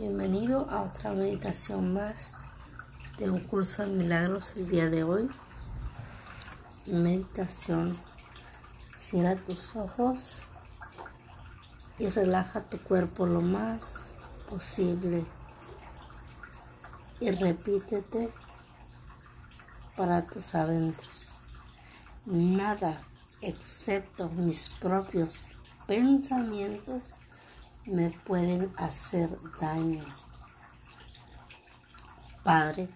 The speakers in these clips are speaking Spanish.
Bienvenido a otra meditación más de un curso de milagros el día de hoy. Meditación. Cierra tus ojos y relaja tu cuerpo lo más posible. Y repítete para tus adentros. Nada excepto mis propios pensamientos me pueden hacer daño. Padre,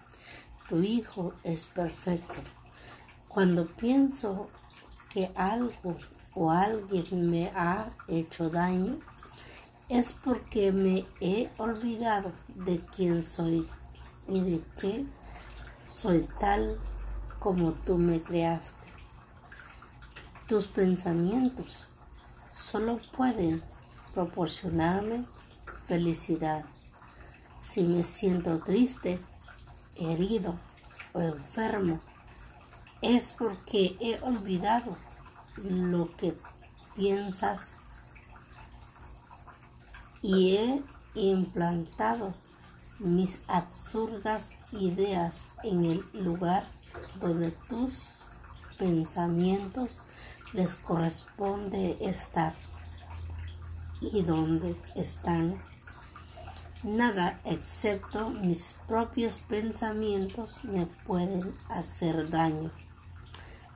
tu Hijo es perfecto. Cuando pienso que algo o alguien me ha hecho daño, es porque me he olvidado de quién soy y de que soy tal como tú me creaste. Tus pensamientos solo pueden proporcionarme felicidad. Si me siento triste, herido o enfermo, es porque he olvidado lo que piensas y he implantado mis absurdas ideas en el lugar donde tus pensamientos les corresponde estar y dónde están. Nada excepto mis propios pensamientos me pueden hacer daño.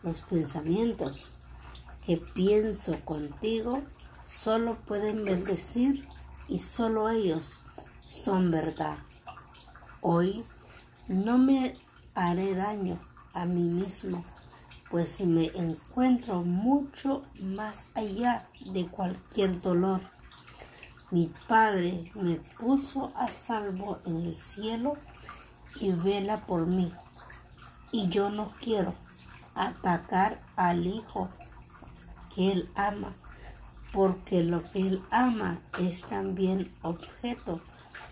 Los pensamientos que pienso contigo solo pueden bendecir y solo ellos son verdad. Hoy no me haré daño a mí mismo pues me encuentro mucho más allá de cualquier dolor. Mi Padre me puso a salvo en el cielo y vela por mí. Y yo no quiero atacar al Hijo que Él ama, porque lo que Él ama es también objeto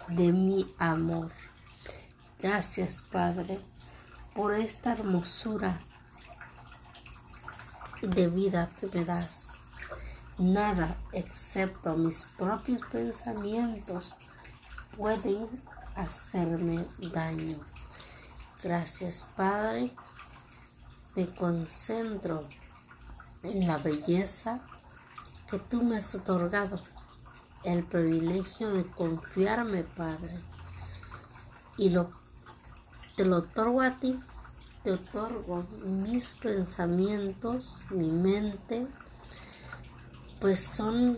de mi amor. Gracias, Padre, por esta hermosura de vida que me das. Nada excepto mis propios pensamientos pueden hacerme daño. Gracias Padre, me concentro en la belleza que tú me has otorgado, el privilegio de confiarme Padre. Y lo, te lo otorgo a ti te otorgo mis pensamientos, mi mente, pues son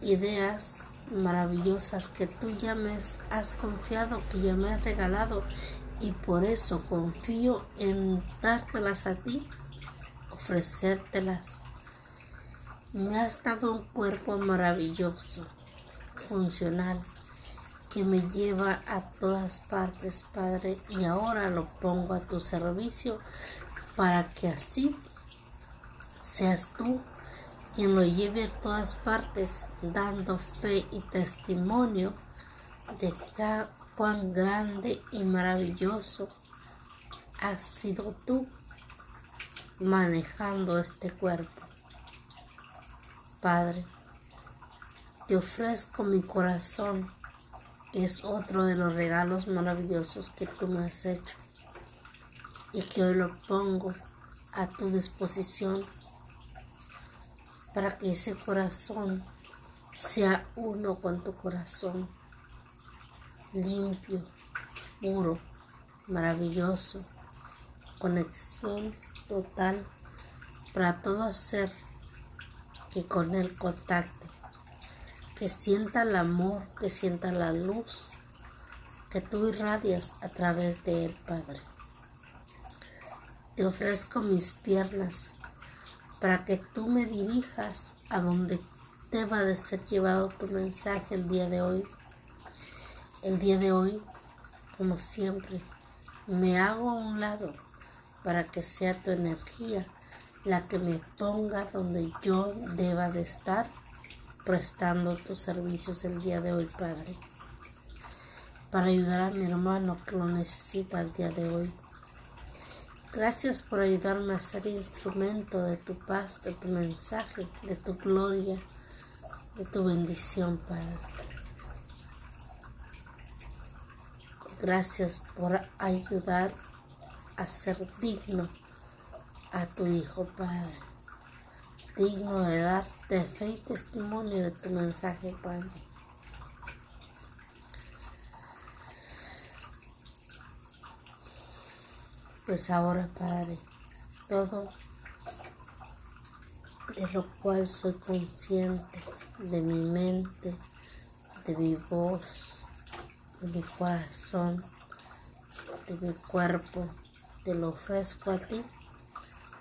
ideas maravillosas que tú ya me has confiado, que ya me has regalado y por eso confío en dártelas a ti, ofrecértelas. Me has dado un cuerpo maravilloso, funcional, que me lleva a todas partes, Padre, y ahora lo pongo a tu servicio para que así seas tú quien lo lleve a todas partes, dando fe y testimonio de cuán grande y maravilloso has sido tú manejando este cuerpo. Padre, te ofrezco mi corazón es otro de los regalos maravillosos que tú me has hecho y que hoy lo pongo a tu disposición para que ese corazón sea uno con tu corazón, limpio, puro, maravilloso, conexión total para todo ser que con él contacte que sienta el amor, que sienta la luz que tú irradias a través de él, Padre. Te ofrezco mis piernas para que tú me dirijas a donde deba de ser llevado tu mensaje el día de hoy. El día de hoy, como siempre, me hago a un lado para que sea tu energía la que me ponga donde yo deba de estar prestando tus servicios el día de hoy, Padre, para ayudar a mi hermano que lo necesita el día de hoy. Gracias por ayudarme a ser instrumento de tu paz, de tu mensaje, de tu gloria, de tu bendición, Padre. Gracias por ayudar a ser digno a tu Hijo, Padre. Digno de darte fe y testimonio de tu mensaje, Padre. Pues ahora, Padre, todo de lo cual soy consciente de mi mente, de mi voz, de mi corazón, de mi cuerpo, te lo ofrezco a ti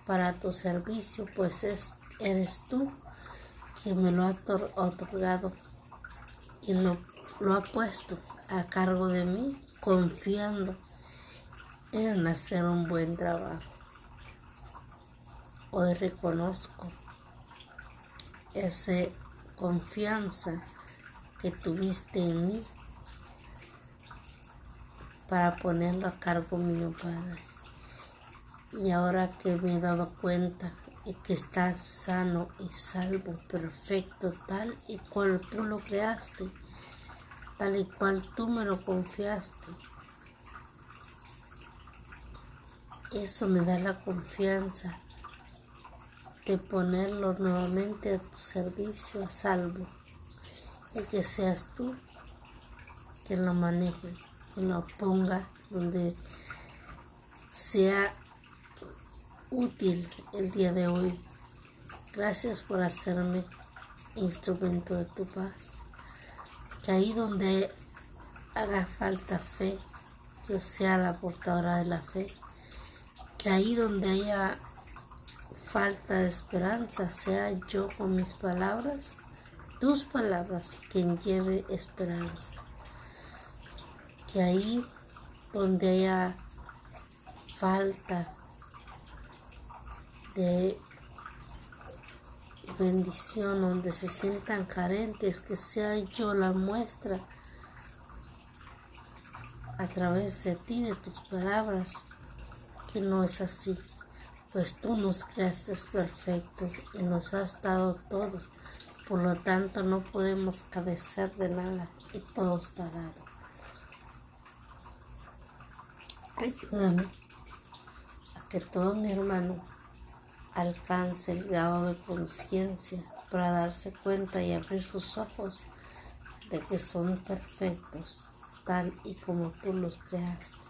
para tu servicio, pues es, eres tú quien me lo ha otorgado y lo, lo ha puesto a cargo de mí, confiando en hacer un buen trabajo. Hoy reconozco esa confianza que tuviste en mí para ponerlo a cargo mío, Padre. Y ahora que me he dado cuenta y que estás sano y salvo, perfecto, tal y cual tú lo creaste, tal y cual tú me lo confiaste. Eso me da la confianza de ponerlo nuevamente a tu servicio a salvo y que seas tú quien lo maneje, quien lo ponga donde sea útil el día de hoy. Gracias por hacerme instrumento de tu paz. Que ahí donde haga falta fe, yo sea la portadora de la fe. Que ahí donde haya falta de esperanza, sea yo con mis palabras, tus palabras, quien lleve esperanza. Que ahí donde haya falta de bendición, donde se sientan carentes, que sea yo la muestra a través de ti, de tus palabras, que no es así pues tú nos creaste perfectos y nos has dado todo. Por lo tanto, no podemos carecer de nada y todo está dado. Ayúdame a que todo mi hermano alcance el grado de conciencia para darse cuenta y abrir sus ojos de que son perfectos, tal y como tú los creaste.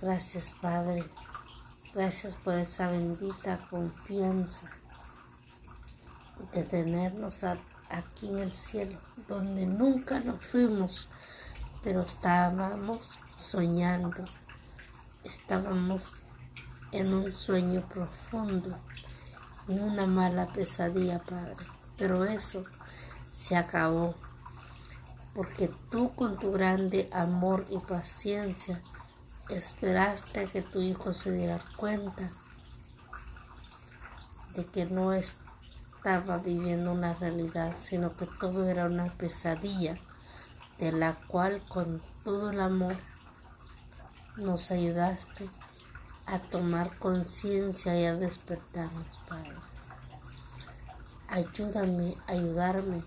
Gracias, Padre. Gracias por esa bendita confianza de tenernos aquí en el cielo, donde nunca nos fuimos, pero estábamos soñando, estábamos en un sueño profundo, en una mala pesadilla, Padre. Pero eso se acabó, porque tú con tu grande amor y paciencia esperaste a que tu hijo se diera cuenta de que no estaba viviendo una realidad, sino que todo era una pesadilla de la cual con todo el amor nos ayudaste a tomar conciencia y a despertarnos, Padre. Ayúdame, ayudarme,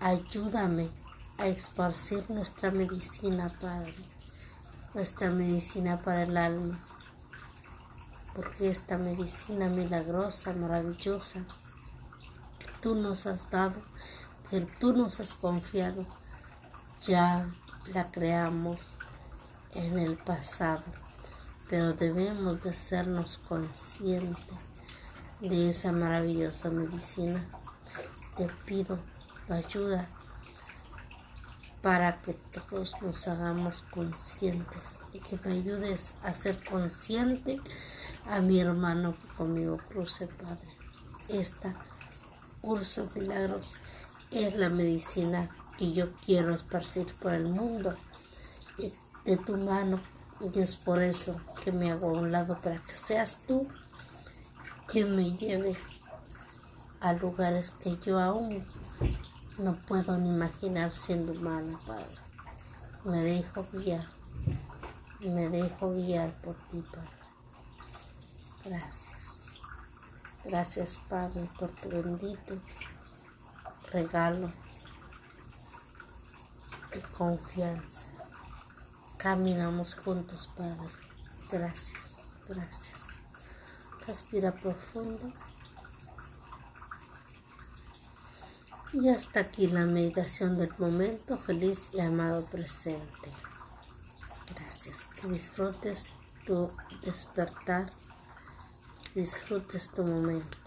ayúdame a esparcir nuestra medicina, Padre nuestra medicina para el alma, porque esta medicina milagrosa, maravillosa, que tú nos has dado, que tú nos has confiado, ya la creamos en el pasado, pero debemos de hacernos conscientes de esa maravillosa medicina. Te pido ayuda para que todos nos hagamos conscientes y que me ayudes a ser consciente a mi hermano que conmigo cruce, Padre. Esta curso milagros es la medicina que yo quiero esparcir por el mundo de tu mano y es por eso que me hago a un lado para que seas tú quien me lleve a lugares que yo aún no puedo ni imaginar siendo humano, Padre. Me dejo guiar. Me dejo guiar por ti, Padre. Gracias. Gracias, Padre, por tu bendito regalo y confianza. Caminamos juntos, Padre. Gracias, gracias. Respira profundo. Y hasta aquí la meditación del momento feliz y amado presente. Gracias. Que disfrutes tu despertar. Disfrutes tu momento.